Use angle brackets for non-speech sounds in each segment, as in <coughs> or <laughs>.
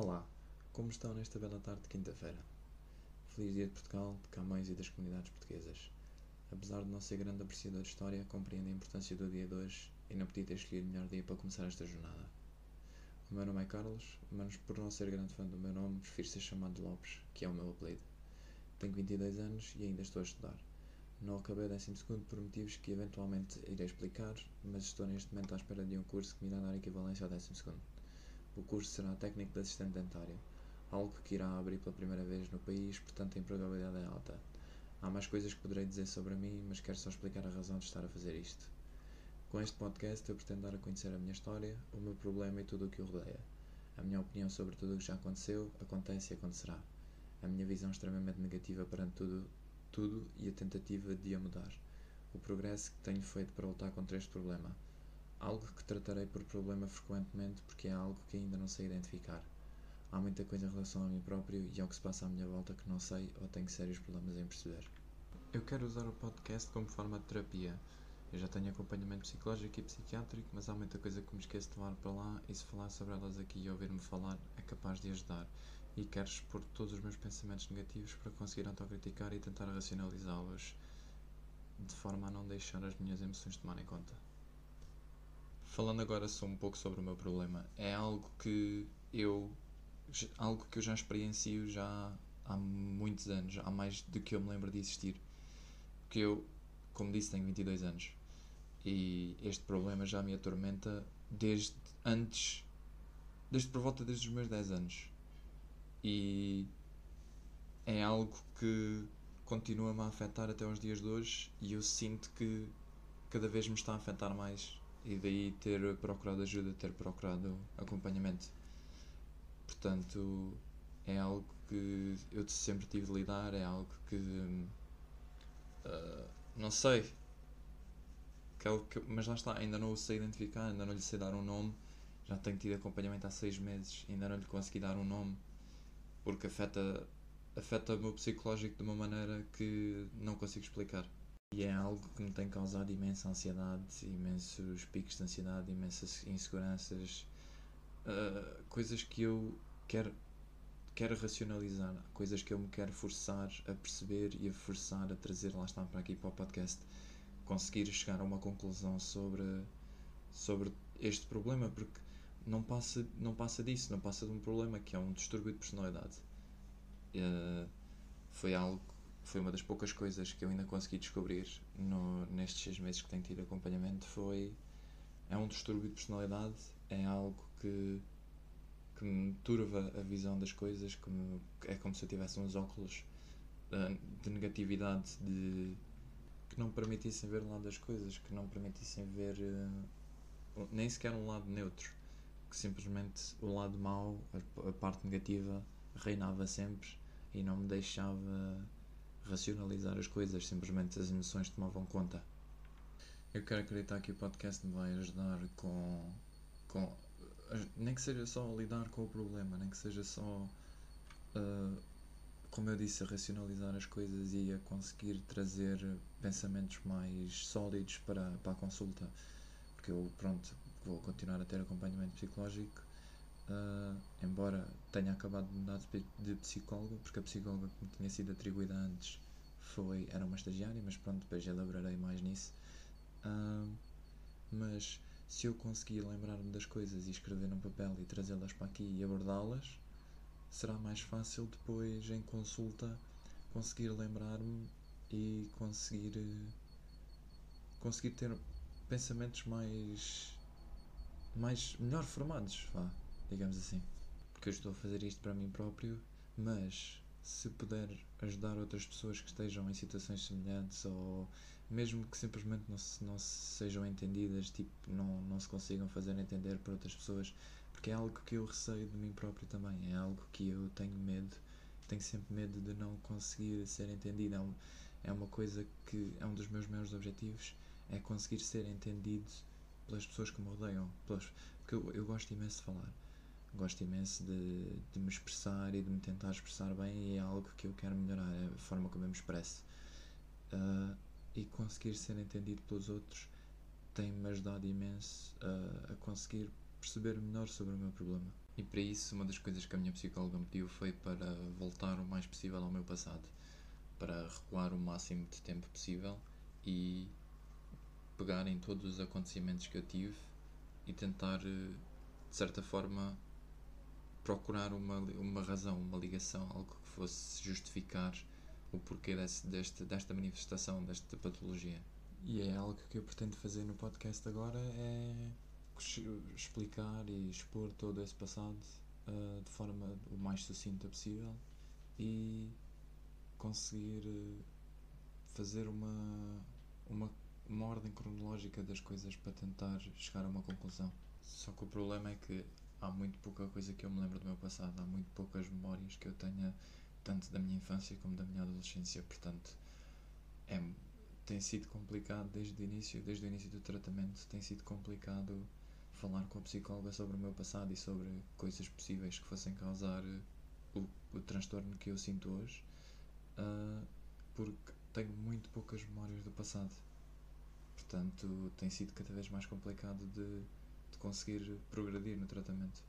Olá, como estão nesta bela tarde de quinta-feira? Feliz dia de Portugal, de Camões e das comunidades portuguesas. Apesar de não ser grande apreciador de história, compreendo a importância do dia de hoje e não podia ter escolhido o melhor dia para começar esta jornada. O meu nome é Carlos, mas por não ser grande fã do meu nome, prefiro ser chamado de Lopes, que é o meu apelido. Tenho 22 anos e ainda estou a estudar. Não acabei o 12 por motivos que eventualmente irei explicar, mas estou neste momento à espera de um curso que me irá dar equivalência ao 12. O curso será técnico de assistente dentário, algo que irá abrir pela primeira vez no país, portanto a probabilidade é alta. Há mais coisas que poderei dizer sobre mim, mas quero só explicar a razão de estar a fazer isto. Com este podcast eu pretendo dar a conhecer a minha história, o meu problema e tudo o que o rodeia. A minha opinião sobre tudo o que já aconteceu, acontece e acontecerá. A minha visão extremamente negativa perante tudo, tudo e a tentativa de a mudar. O progresso que tenho feito para lutar contra este problema algo que tratarei por problema frequentemente porque é algo que ainda não sei identificar. Há muita coisa em relação a mim próprio e ao que se passa à minha volta que não sei ou tenho sérios problemas em perceber. Eu quero usar o podcast como forma de terapia. Eu já tenho acompanhamento psicológico e psiquiátrico, mas há muita coisa que me esqueço de levar para lá e se falar sobre elas aqui e ouvir-me falar é capaz de ajudar. E quero expor todos os meus pensamentos negativos para conseguir autocriticar e tentar racionalizá-los de forma a não deixar as minhas emoções tomarem conta. Falando agora só um pouco sobre o meu problema, é algo que eu algo que eu já experiencio já há muitos anos, há mais do que eu me lembro de existir. Porque eu, como disse, tenho 22 anos e este problema já me atormenta desde antes, desde por volta desde os meus 10 anos. E é algo que continua-me a afetar até os dias de hoje e eu sinto que cada vez me está a afetar mais e daí ter procurado ajuda, ter procurado acompanhamento. Portanto, é algo que eu sempre tive de lidar, é algo que uh, não sei, que é que, mas lá está, ainda não o sei identificar, ainda não lhe sei dar um nome. Já tenho tido acompanhamento há seis meses, ainda não lhe consegui dar um nome porque afeta, afeta o meu psicológico de uma maneira que não consigo explicar. E é algo que me tem causado imensa ansiedade, imensos picos de ansiedade, imensas inseguranças, uh, coisas que eu quero, quero racionalizar, coisas que eu me quero forçar a perceber e a forçar a trazer, lá está, para aqui para o podcast, conseguir chegar a uma conclusão sobre, sobre este problema, porque não passa, não passa disso, não passa de um problema que é um distúrbio de personalidade. Uh, foi algo foi uma das poucas coisas que eu ainda consegui descobrir no, nestes seis meses que tenho tido acompanhamento foi é um distúrbio de personalidade é algo que que me turva a visão das coisas que me, é como se eu tivesse uns óculos de, de negatividade de que não permitissem ver o lado das coisas que não permitissem ver uh, nem sequer um lado neutro que simplesmente o lado mau a, a parte negativa reinava sempre e não me deixava racionalizar as coisas, simplesmente as emoções tomavam conta. Eu quero acreditar que o podcast me vai ajudar com, com nem que seja só lidar com o problema, nem que seja só, uh, como eu disse, a racionalizar as coisas e a conseguir trazer pensamentos mais sólidos para, para a consulta. Porque eu, pronto, vou continuar a ter acompanhamento psicológico, uh, embora tenha acabado de mudar de psicóloga, porque a psicóloga que me tinha sido atribuída antes foi, era uma estagiária, mas pronto, depois elaborarei mais nisso. Uh, mas se eu conseguir lembrar-me das coisas e escrever num papel e trazê-las para aqui e abordá-las, será mais fácil depois em consulta conseguir lembrar-me e conseguir conseguir ter pensamentos mais mais melhor formados, vá, digamos assim. Porque eu estou a fazer isto para mim próprio, mas se puder ajudar outras pessoas que estejam em situações semelhantes ou mesmo que simplesmente não, se, não sejam entendidas, tipo, não, não se consigam fazer entender por outras pessoas, porque é algo que eu receio de mim próprio também, é algo que eu tenho medo, tenho sempre medo de não conseguir ser entendido. É, um, é uma coisa que é um dos meus maiores objetivos, é conseguir ser entendido pelas pessoas que me rodeiam, pelas, porque eu, eu gosto imenso de falar gosto imenso de, de me expressar e de me tentar expressar bem e é algo que eu quero melhorar, é a forma como eu me expresso. Uh, e conseguir ser entendido pelos outros tem-me ajudado imenso uh, a conseguir perceber melhor sobre o meu problema. E para isso, uma das coisas que a minha psicóloga me pediu foi para voltar o mais possível ao meu passado, para recuar o máximo de tempo possível e pegar em todos os acontecimentos que eu tive e tentar, de certa forma, procurar uma, uma razão, uma ligação, algo que fosse justificar o porquê desse, deste, desta manifestação, desta patologia. E é algo que eu pretendo fazer no podcast agora, é explicar e expor todo esse passado uh, de forma o mais sucinta possível e conseguir uh, fazer uma, uma, uma ordem cronológica das coisas para tentar chegar a uma conclusão. Só que o problema é que há muito pouca coisa que eu me lembro do meu passado, há muito poucas memórias que eu tenha tanto da minha infância como da minha adolescência, portanto é, tem sido complicado desde o início, desde o início do tratamento, tem sido complicado falar com a psicóloga sobre o meu passado e sobre coisas possíveis que fossem causar eh, o, o transtorno que eu sinto hoje, uh, porque tenho muito poucas memórias do passado. Portanto, tem sido cada vez mais complicado de, de conseguir progredir no tratamento.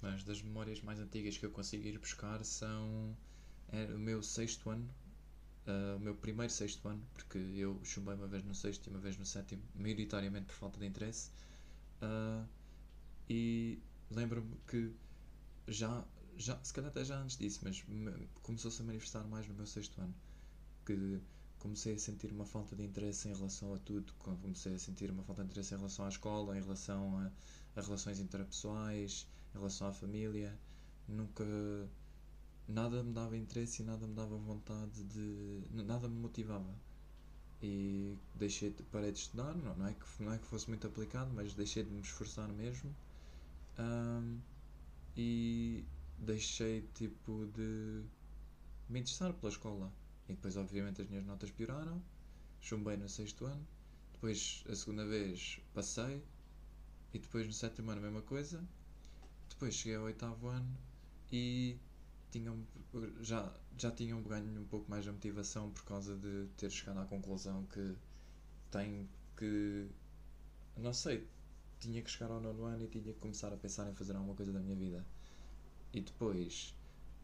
Mas das memórias mais antigas que eu consigo ir buscar são é, o meu sexto ano, uh, o meu primeiro sexto ano, porque eu chumbei uma vez no sexto e uma vez no sétimo, maioritariamente por falta de interesse. Uh, e lembro-me que já, já, se calhar até já antes disso, mas começou-se a manifestar mais no meu sexto ano. Que comecei a sentir uma falta de interesse em relação a tudo. Comecei a sentir uma falta de interesse em relação à escola, em relação a, a relações interpessoais, em relação à família. Nunca. Nada me dava interesse e nada me dava vontade de. Nada me motivava e deixei de, parei de estudar, não, não, é que, não é que fosse muito aplicado, mas deixei de me esforçar mesmo um, e deixei tipo de me interessar pela escola e depois obviamente as minhas notas pioraram chumbei no sexto ano depois a segunda vez passei e depois no sétimo ano a mesma coisa depois cheguei ao oitavo ano e tinham, já, já tinham ganho um pouco mais a motivação por causa de ter chegado à conclusão que tem que. Não sei, tinha que chegar ao nono ano e tinha que começar a pensar em fazer alguma coisa da minha vida. E depois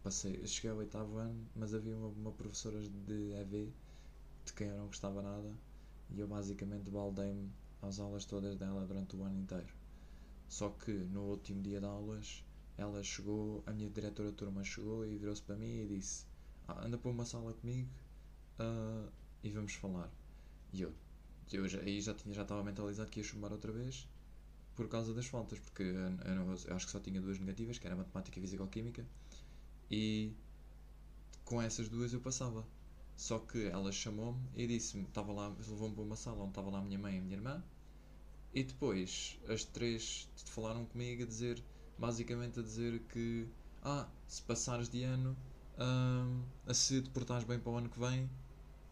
passei, cheguei ao oitavo ano, mas havia uma, uma professora de EV de quem eu não gostava nada e eu basicamente baldei-me às aulas todas dela durante o ano inteiro. Só que no último dia de aulas ela chegou, a minha diretora de turma chegou e virou-se para mim e disse: ah, Anda para uma sala comigo uh, e vamos falar. E eu, eu já, aí já, tinha, já estava mentalizado que ia chumbar outra vez por causa das faltas, porque eu, eu, eu acho que só tinha duas negativas, que era matemática e fisicoquímica, e com essas duas eu passava. Só que ela chamou-me e disse-me, estava lá, levou-me para uma sala onde estava lá a minha mãe e a minha irmã, e depois as três falaram comigo a dizer basicamente a dizer que ah, se passares de ano, hum, a se te portares bem para o ano que vem,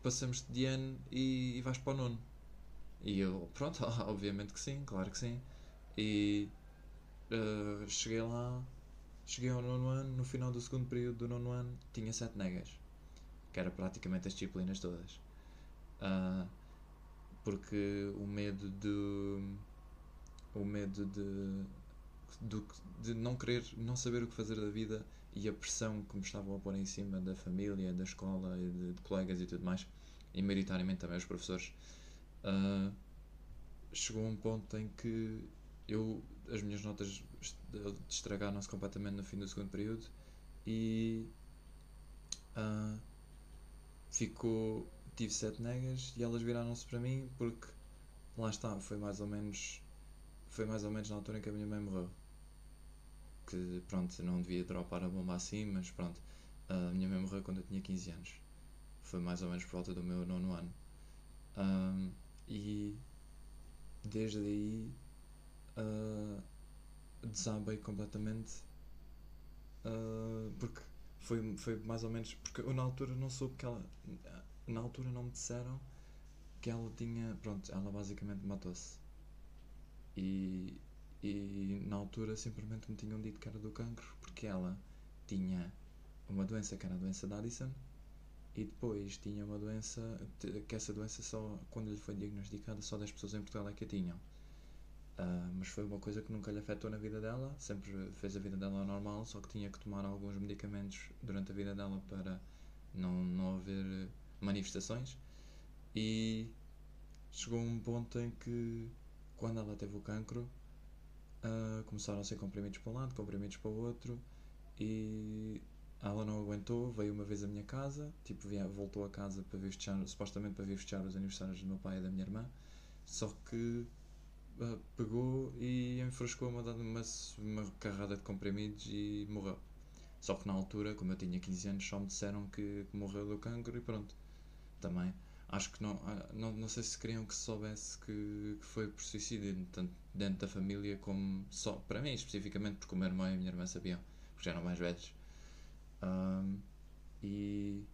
passamos de ano e, e vais para o nono. E eu, pronto, <laughs> obviamente que sim, claro que sim. E uh, cheguei lá, cheguei ao nono ano, no final do segundo período do nono ano, tinha sete negas, que era praticamente as disciplinas todas. Uh, porque o medo de. O medo de do, de não querer, não saber o que fazer da vida e a pressão que me estavam a pôr em cima da família, da escola, de, de colegas e tudo mais, e maioritariamente também os professores, uh, chegou a um ponto em que eu, as minhas notas estragaram-se completamente no fim do segundo período e uh, ficou, tive sete negas e elas viraram-se para mim porque lá está, foi mais ou menos foi mais ou menos na altura em que a minha mãe morreu que pronto, não devia dropar a bomba assim, mas pronto, a minha mãe morreu quando eu tinha 15 anos. Foi mais ou menos por volta do meu nono ano. Um, e desde aí uh, desabei completamente uh, porque foi, foi mais ou menos porque eu na altura não soube que ela na altura não me disseram que ela tinha pronto, ela basicamente matou-se. E e na altura simplesmente me tinham dito que era do cancro porque ela tinha uma doença que era a doença de Addison e depois tinha uma doença que essa doença só quando lhe foi diagnosticada só 10 pessoas em Portugal é que a tinham Uh, mas foi uma coisa que nunca lhe afetou na vida dela, sempre fez a vida dela normal, só que tinha que tomar alguns medicamentos durante a vida dela para não, não haver manifestações. E chegou um ponto em que, quando ela teve o cancro, uh, começaram a ser comprimidos para um lado, comprimidos para o outro, e ela não aguentou, veio uma vez à minha casa, tipo, via, voltou a casa para festejar, supostamente para festejar os aniversários do meu pai e da minha irmã, só que uh, pegou e enfrascou-me uma, uma, uma carrada de comprimidos e morreu. Só que na altura, como eu tinha 15 anos, só me disseram que, que morreu do cancro e pronto. Também. Acho que não, ah, não, não sei se queriam que se soubesse que, que foi por suicídio, tanto dentro da família como só para mim especificamente, porque o meu irmão e a minha irmã sabiam, porque já eram mais velhos. Um, e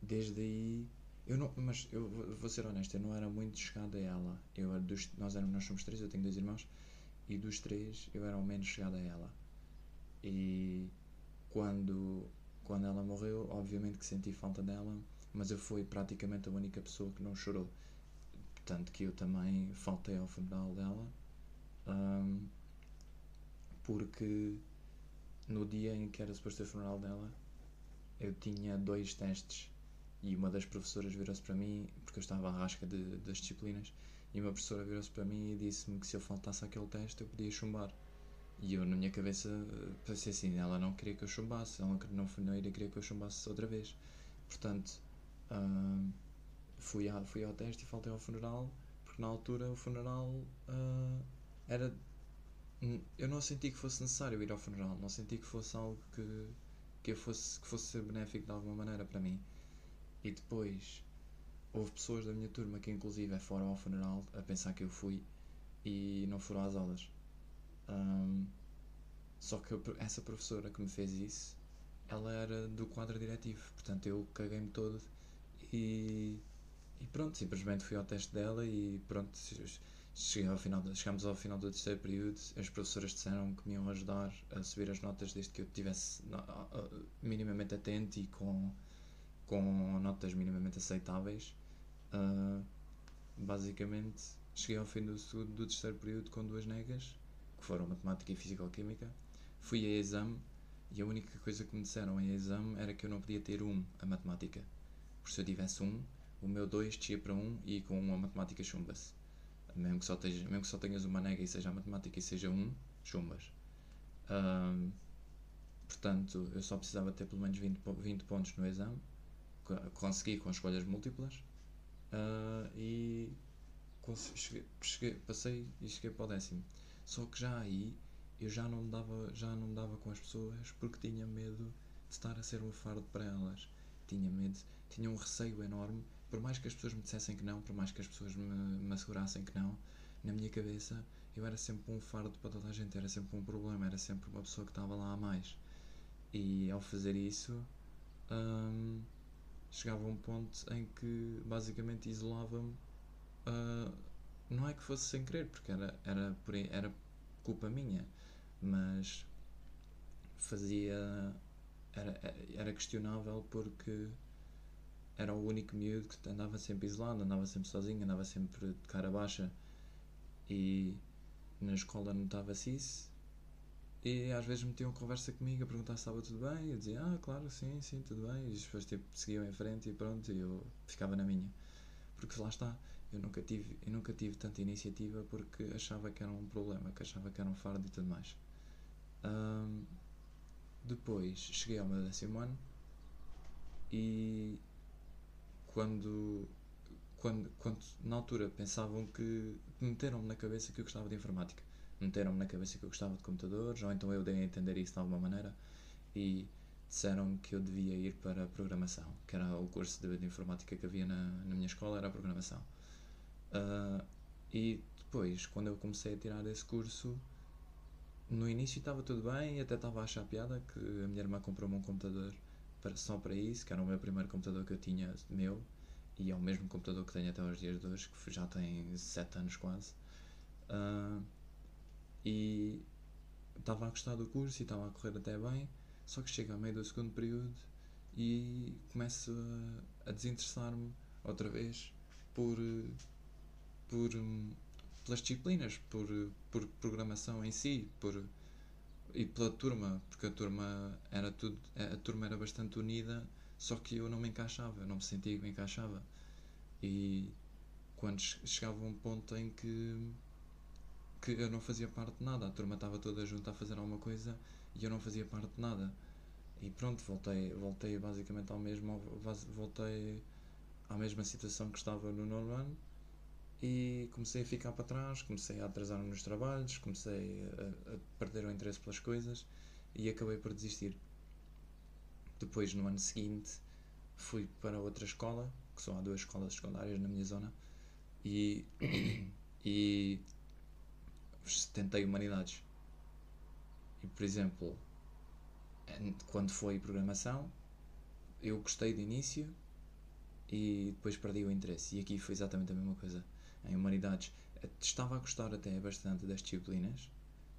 desde aí eu não, mas eu vou ser honesto, eu não era muito chegado a ela. Eu dos, nós, éramos, nós somos três, eu tenho dois irmãos, e dos três eu era o menos chegado a ela. E quando, quando ela morreu, obviamente que senti falta dela, mas eu fui praticamente a única pessoa que não chorou. Portanto, que eu também faltei ao funeral dela, um, porque no dia em que era suposto o funeral dela, eu tinha dois testes e uma das professoras virou-se para mim, porque eu estava à rasca de, das disciplinas, e uma professora virou-se para mim e disse-me que se eu faltasse aquele teste eu podia chumbar. E eu, na minha cabeça, pensei assim: ela não queria que eu chumbasse, ela não, não iria querer que eu chumbasse outra vez. Portanto, uh, fui, a, fui ao teste e faltei ao funeral, porque na altura o funeral uh, era eu não senti que fosse necessário ir ao funeral, não senti que fosse algo que, que, eu fosse, que fosse benéfico de alguma maneira para mim. E depois houve pessoas da minha turma que inclusive foram ao funeral a pensar que eu fui e não foram às aulas. Um, só que essa professora que me fez isso, ela era do quadro diretivo, portanto eu caguei-me todo e, e pronto, simplesmente fui ao teste dela e pronto, ao final, chegámos ao final do terceiro período, as professoras disseram que me iam ajudar a subir as notas desde que eu estivesse minimamente atento e com, com notas minimamente aceitáveis. Uh, basicamente, cheguei ao fim do, do terceiro período com duas negas, que foram matemática e físico-química. Fui a exame e a única coisa que me disseram em exame era que eu não podia ter um a matemática. Porque se eu tivesse um, o meu dois descia para um e com um a matemática chumba-se mesmo que só, tenhas, mesmo que só tenhas uma nega e seja a matemática e seja um, chumbas. Um, portanto, eu só precisava ter pelo menos 20, 20 pontos no exame, consegui com escolhas múltiplas uh, e cheguei, cheguei, passei e cheguei para o décimo. Só que já aí eu já não me dava, já não dava com as pessoas porque tinha medo de estar a ser um fardo para elas. Tinha medo, tinha um receio enorme por mais que as pessoas me dissessem que não, por mais que as pessoas me, me assegurassem que não, na minha cabeça eu era sempre um fardo para toda a gente, era sempre um problema, era sempre uma pessoa que estava lá a mais. E ao fazer isso, hum, chegava a um ponto em que basicamente isolava-me. Uh, não é que fosse sem querer, porque era, era, era culpa minha, mas fazia. Era, era questionável porque era o único miúdo que andava sempre isolado, andava sempre sozinho, andava sempre de cara baixa. E na escola notava-se isso. E às vezes metiam conversa comigo a perguntar se estava tudo bem. Eu dizia, ah, claro, sim, sim, tudo bem. E depois tipo, seguiam em frente e pronto, e eu ficava na minha. Porque lá está, eu nunca tive, eu nunca tive tanta iniciativa porque achava que era um problema, que achava que era um fardo e tudo mais. Um, depois cheguei ao meu décimo ano e quando, quando, quando na altura pensavam que meteram-me na cabeça que eu gostava de informática, meteram-me na cabeça que eu gostava de computadores, ou então eu dei a entender isso de alguma maneira e disseram-me que eu devia ir para a programação, que era o curso de, de informática que havia na, na minha escola, era a programação. Uh, e depois, quando eu comecei a tirar esse curso, no início estava tudo bem até estava a achar piada que a minha irmã comprou-me um computador para, só para isso, que era o meu primeiro computador que eu tinha meu, e é o mesmo computador que tenho até aos dias de hoje, que já tem 7 anos quase. Uh, e estava a gostar do curso e estava a correr até bem, só que chega a meio do segundo período e começo a, a desinteressar-me outra vez por, por, pelas disciplinas, por, por programação em si, por, e pela turma, porque a turma era tudo, a turma era bastante unida, só que eu não me encaixava, eu não me sentia que me encaixava. E quando chegava um ponto em que que eu não fazia parte de nada, a turma estava toda junto a fazer alguma coisa e eu não fazia parte de nada. E pronto, voltei, voltei basicamente ao mesmo, voltei à mesma situação que estava no nono ano e comecei a ficar para trás, comecei a atrasar-me nos trabalhos, comecei a, a, perder o interesse pelas coisas e acabei por desistir. Depois, no ano seguinte, fui para outra escola, que só há duas escolas secundárias na minha zona, e, <coughs> e tentei humanidades. E, por exemplo, quando foi programação, eu gostei de início e depois perdi o interesse. E aqui foi exatamente a mesma coisa. Em humanidades, estava a gostar até bastante das disciplinas,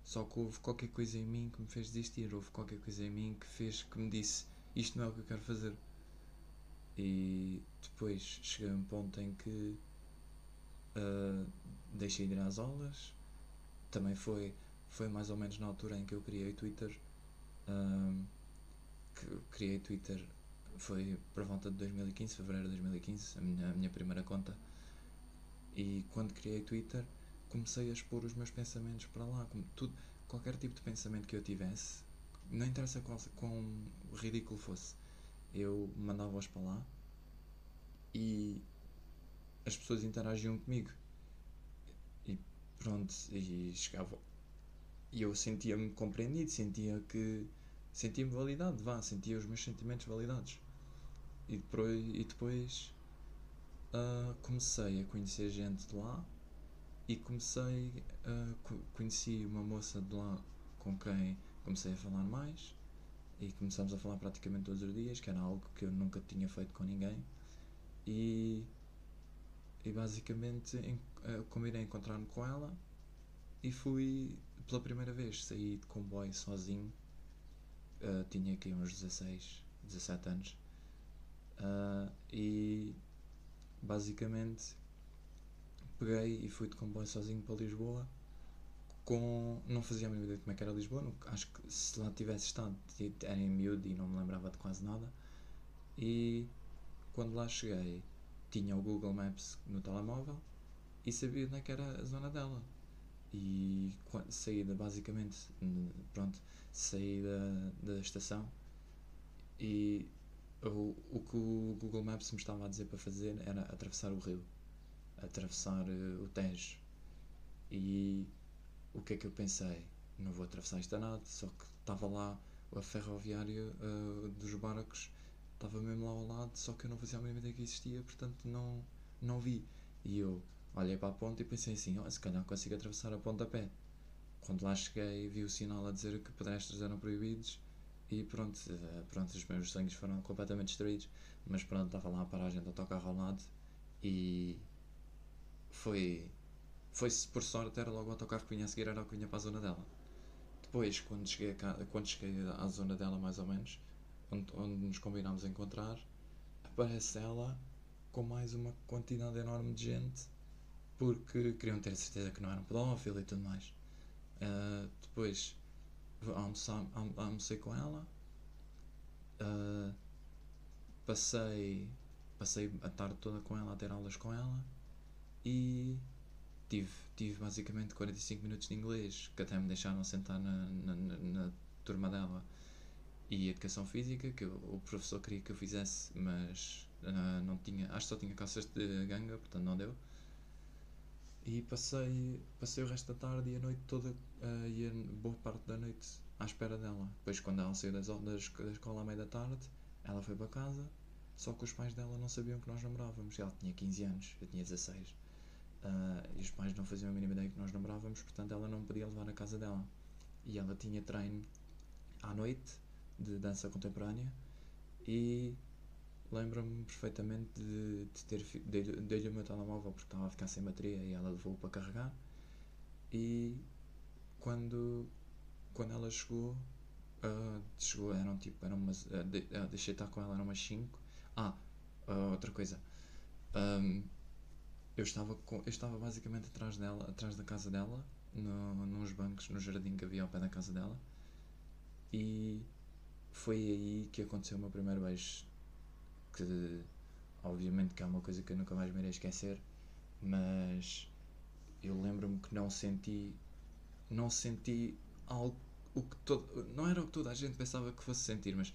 só que houve qualquer coisa em mim que me fez desistir. Houve qualquer coisa em mim que fez que me disse isto não é o que eu quero fazer. E depois cheguei a um ponto em que uh, deixei de ir às aulas. Também foi, foi mais ou menos na altura em que eu criei Twitter. Uh, que criei Twitter foi por volta de 2015, fevereiro de 2015, a minha, a minha primeira conta. E quando criei Twitter, comecei a expor os meus pensamentos para lá. Como tudo, qualquer tipo de pensamento que eu tivesse, não interessa quão ridículo fosse, eu mandava-os para lá e as pessoas interagiam comigo. Pronto, e chegava. E eu sentia-me compreendido, sentia que. sentia-me validado, vá, sentia os meus sentimentos validados. E depois, e depois uh, comecei a conhecer gente de lá e comecei a conheci uma moça de lá com quem comecei a falar mais e começamos a falar praticamente todos os dias, que era algo que eu nunca tinha feito com ninguém. E, e basicamente uh, combinei encontrar-me com ela e fui pela primeira vez, saí de comboio sozinho. Uh, tinha aqui uns 16, 17 anos. Uh, e basicamente peguei e fui de comboio sozinho para Lisboa com não fazia a mínima ideia de como é que era Lisboa não, acho que se lá tivesse estado era em miúdo e não me lembrava de quase nada e quando lá cheguei tinha o Google Maps no telemóvel e sabia onde é que era a zona dela e saí basicamente pronto saí da, da estação e o, o que o Google Maps me estava a dizer para fazer era atravessar o rio, atravessar uh, o Tejo. E o que é que eu pensei? Não vou atravessar isto a nada, só que estava lá a ferroviária uh, dos barcos, estava mesmo lá ao lado, só que eu não fazia a mínima ideia que existia, portanto não, não vi. E eu olhei para a ponta e pensei assim: oh, se calhar consigo atravessar a ponta a pé. Quando lá cheguei, vi o sinal a dizer que pedestres eram proibidos e pronto, eh, pronto, os meus sonhos foram completamente destruídos. Mas pronto, estava lá a paragem do autocarro ao lado e foi. Foi por sorte, era logo o autocarro que vinha a seguir, era o que vinha para a zona dela. Depois, quando cheguei, a, quando cheguei à zona dela, mais ou menos, onde, onde nos combinámos encontrar, aparece ela com mais uma quantidade enorme de gente porque queriam ter certeza que não era um pedófilo e tudo mais. Uh, depois almocei com ela, uh, passei, passei a tarde toda com ela a ter aulas com ela. E tive, tive basicamente 45 minutos de inglês que até me deixaram sentar na, na, na turma dela e educação física que o professor queria que eu fizesse mas uh, não tinha acho que só tinha calças de ganga portanto não deu e passei, passei o resto da tarde e a noite toda, uh, e a boa parte da noite à espera dela. Depois, quando ela saiu das, da escola à meia da tarde, ela foi para casa, só que os pais dela não sabiam que nós namorávamos. Ela tinha 15 anos, eu tinha 16. Uh, eh, e os pais não faziam a mínima ideia que nós namorávamos, portanto ela não podia levar à casa dela. E ela tinha treino à noite de dança contemporânea e lembro-me perfeitamente de, de ter dei-lhe o meu telemóvel porque estava a ficar sem bateria e ela levou para carregar e quando quando ela chegou uh, chegou eram tipo eram umas uh, de, uh, deixei estar com ela eram umas 5 ah outra coisa um, eu estava, com, eu estava basicamente atrás dela, atrás da casa dela, no, nos bancos, no jardim que havia ao pé da casa dela. E foi aí que aconteceu o meu primeiro beijo. Que obviamente que é uma coisa que eu nunca mais me irei esquecer, mas eu lembro-me que não senti não senti algo o que todo, não era o que toda a gente pensava que fosse sentir, mas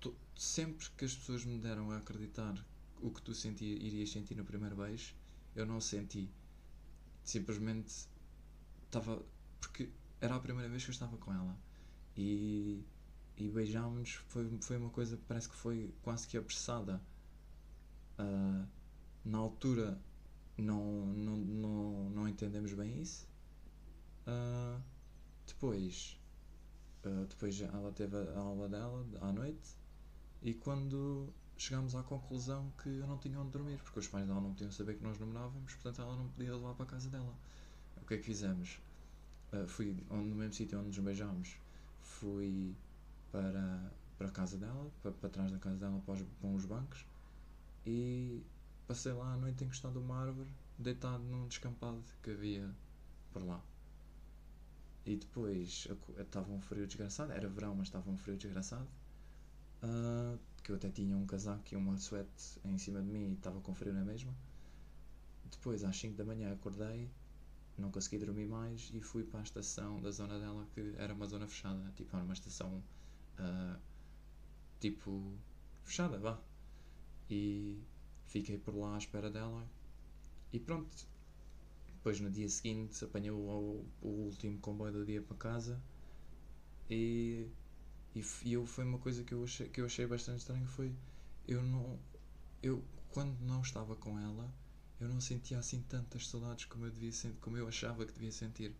to, sempre que as pessoas me deram a acreditar o que tu sentia, irias sentir no primeiro beijo, eu não senti. Simplesmente estava. Porque era a primeira vez que eu estava com ela. E, e beijámos-nos. Foi, foi uma coisa que parece que foi quase que apressada. Uh, na altura não, não, não, não entendemos bem isso. Uh, depois, uh, depois ela teve a aula dela à noite e quando chegámos à conclusão que eu não tinha onde dormir, porque os pais dela não podiam saber que nós namorávamos, portanto ela não podia levar para a casa dela. O que é que fizemos? Uh, fui no mesmo sítio onde nos beijámos, fui para, para a casa dela, para, para trás da casa dela, para os, para os bancos, e passei lá à noite encostado uma árvore, deitado num descampado que havia por lá. E depois estava um frio desgraçado, era verão, mas estava um frio desgraçado. Uh, que eu até tinha um casaco e uma suéte em cima de mim e estava com frio na mesma. Depois, às 5 da manhã, acordei, não consegui dormir mais e fui para a estação da zona dela, que era uma zona fechada, tipo, era uma estação uh, tipo fechada, vá. E fiquei por lá à espera dela e pronto. Depois, no dia seguinte, apanhei o, o último comboio do dia para casa e e, e eu, foi uma coisa que eu, achei, que eu achei bastante estranho foi eu não eu quando não estava com ela eu não sentia assim tantas saudades como eu devia como eu achava que devia sentir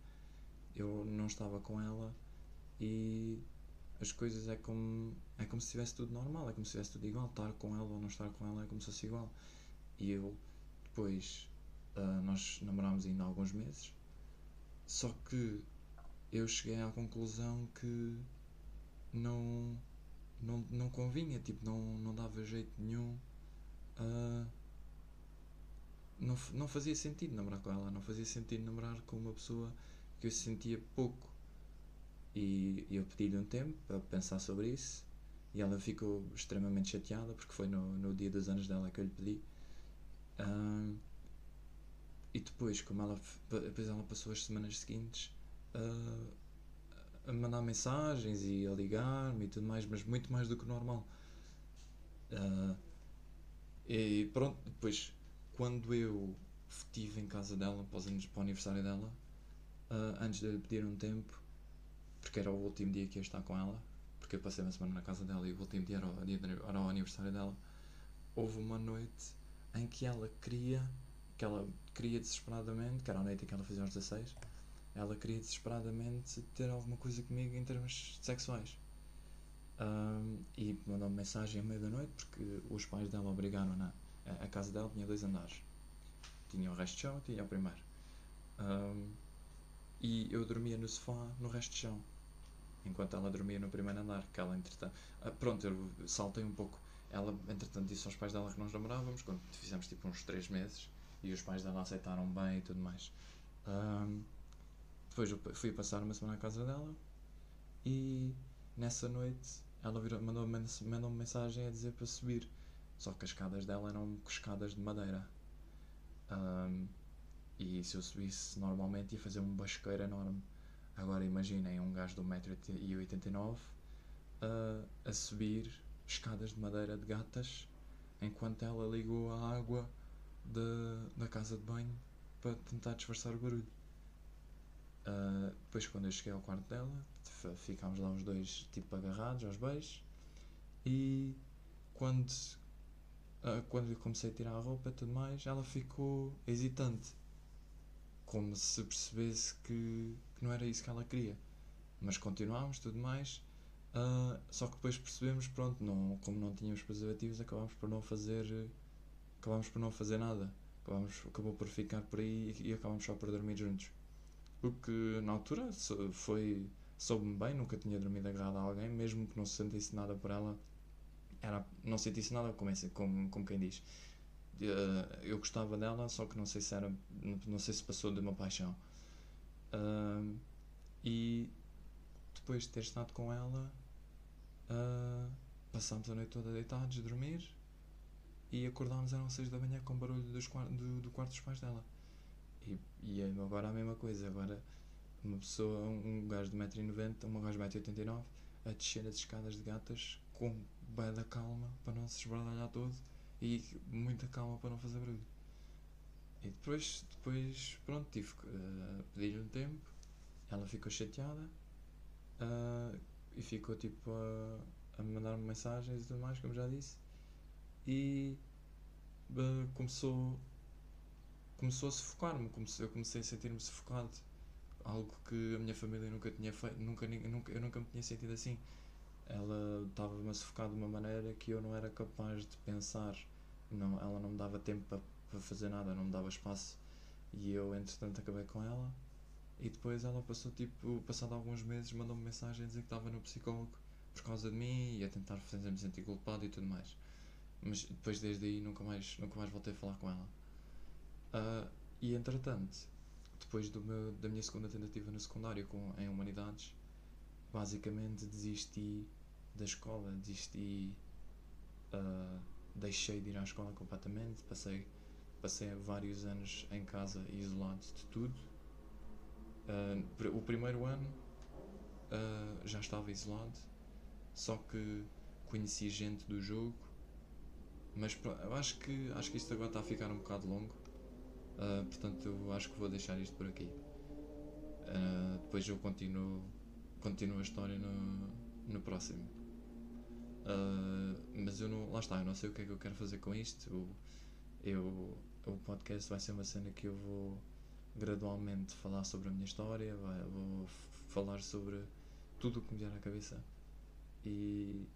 eu não estava com ela e as coisas é como é como se estivesse tudo normal é como se estivesse tudo igual estar com ela ou não estar com ela é como se fosse igual e eu depois uh, nós namorámos ainda há alguns meses só que eu cheguei à conclusão que não, não, não convinha, tipo, não, não dava jeito nenhum. Uh, não, não fazia sentido namorar com ela, não fazia sentido namorar com uma pessoa que eu sentia pouco. E, eu pedi-lhe um tempo para pensar sobre isso e ela ficou extremamente chateada porque foi no, no dia dos anos dela que eu lhe pedi. E depois, como ela, depois ela passou as semanas seguintes uh, a mandar mensagens e a ligar-me e tudo mais, mas muito mais do que normal. Uh, e pronto, depois, quando eu estive em casa dela para, o aniversário dela, uh, antes de lhe pedir um tempo, porque era o último dia que ia estar com ela, porque eu passei uma semana na casa dela e o último dia era o, dia era o aniversário dela, houve uma noite em que ela queria, que ela queria desesperadamente, que era a noite em que ela fazia aos 16, ela queria desesperadamente ter alguma coisa comigo em termos sexuais. Um, e mandou-me mensagem à meia da noite porque os pais dela obrigaram-na. A, casa dela tinha dois andares. Tinha o resto de chão tinha o primeiro. Um, e eu dormia no sofá no resto de chão. Enquanto ela dormia no primeiro andar. Que ela, entretanto. Uh, pronto, eu saltei um pouco. Ela, entretanto, disse aos pais dela que nós namorávamos. Quando fizemos tipo uns 3 meses. E os pais dela aceitaram bem e tudo mais. Um, depois eu fui passar uma semana à casa dela e nessa noite ela mandou-me mandou -me mensagem a dizer para subir. Só que as escadas dela eram escadas de madeira. Um, e se eu subisse normalmente ia fazer um basqueiro enorme. Agora imaginem um gajo de 1,89m uh, a subir escadas de madeira de gatas enquanto ela ligou a água de, da casa de banho para tentar disfarçar o barulho. Uh, depois, quando eu cheguei ao quarto dela, ficámos lá os dois, tipo, agarrados aos beijos. E quando, uh, quando eu comecei a tirar a roupa e tudo mais, ela ficou hesitante. Como se percebesse que, que não era isso que ela queria. Mas continuámos, tudo mais. Uh, só que depois percebemos, pronto, não, como não tínhamos preservativos, acabámos por não fazer. Acabámos por não fazer nada. Acabámos, acabou por ficar por aí e, e acabámos só por dormir juntos. O que na altura foi. soube-me bem, nunca tinha dormido agarrado a alguém, mesmo que não sentisse nada por ela, era, não sentisse nada como, esse, como, como quem diz. Uh, eu gostava dela, só que não sei se era. Não sei se passou de uma paixão. Uh, e depois de ter estado com ela, uh, passámos a noite toda deitados, a dormir e acordámos eram 6 da manhã com barulho dos, do, do quarto dos pais dela. E, e é agora a mesma coisa. Agora uma pessoa, um gajo de 1,90m, uma gajo de 1,89m, a descer as escadas de gatas com bem da calma para não se esbardalhar todo e muita calma para não fazer barulho. E depois, depois pronto, tive que uh, pedir-lhe um tempo, ela ficou chateada uh, e ficou tipo a, a mandar-me mensagens e tudo mais, como já disse, e uh, começou, começou a sufocar-me, eu comecei a sentir-me sufocado, algo que a minha família nunca tinha feito, nunca, nunca, eu nunca me tinha sentido assim. Ela estava-me a sufocar de uma maneira que eu não era capaz de pensar, não, ela não me dava tempo para para fazer nada, não me dava espaço. E eu, entretanto, acabei com ela. E depois ela passou, tipo, passado alguns meses, mandou-me mensagem a dizer que estava no psicólogo por causa de mim e a tentar fazer-me sentir culpado e tudo mais. Mas depois, desde aí, nunca mais, nunca mais voltei a falar com ela. Uh, e entretanto, depois meu, da minha segunda tentativa no secundário com, em Humanidades, basicamente desisti da escola, desisti. Uh, deixei de ir à escola completamente, passei passei vários anos em casa isolado de tudo. Uh, o primeiro ano uh, já estava isolado, só que conheci gente do jogo, mas eu acho que, acho que isto agora está a ficar um bocado longo, uh, portanto eu acho que vou deixar isto por aqui. depois eu continuo, continuo a história no, no próximo. Mas eu não, lá está, eu não sei o que é que eu quero fazer com isto. Eu, eu o podcast vai ser uma cena que eu vou gradualmente falar sobre a minha história, vai, vou falar sobre tudo o que me vier à cabeça e,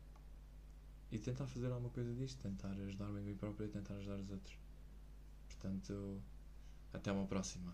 e tentar fazer alguma coisa disto, tentar ajudar-me a mim próprio e tentar ajudar os outros. Portanto, até uma próxima.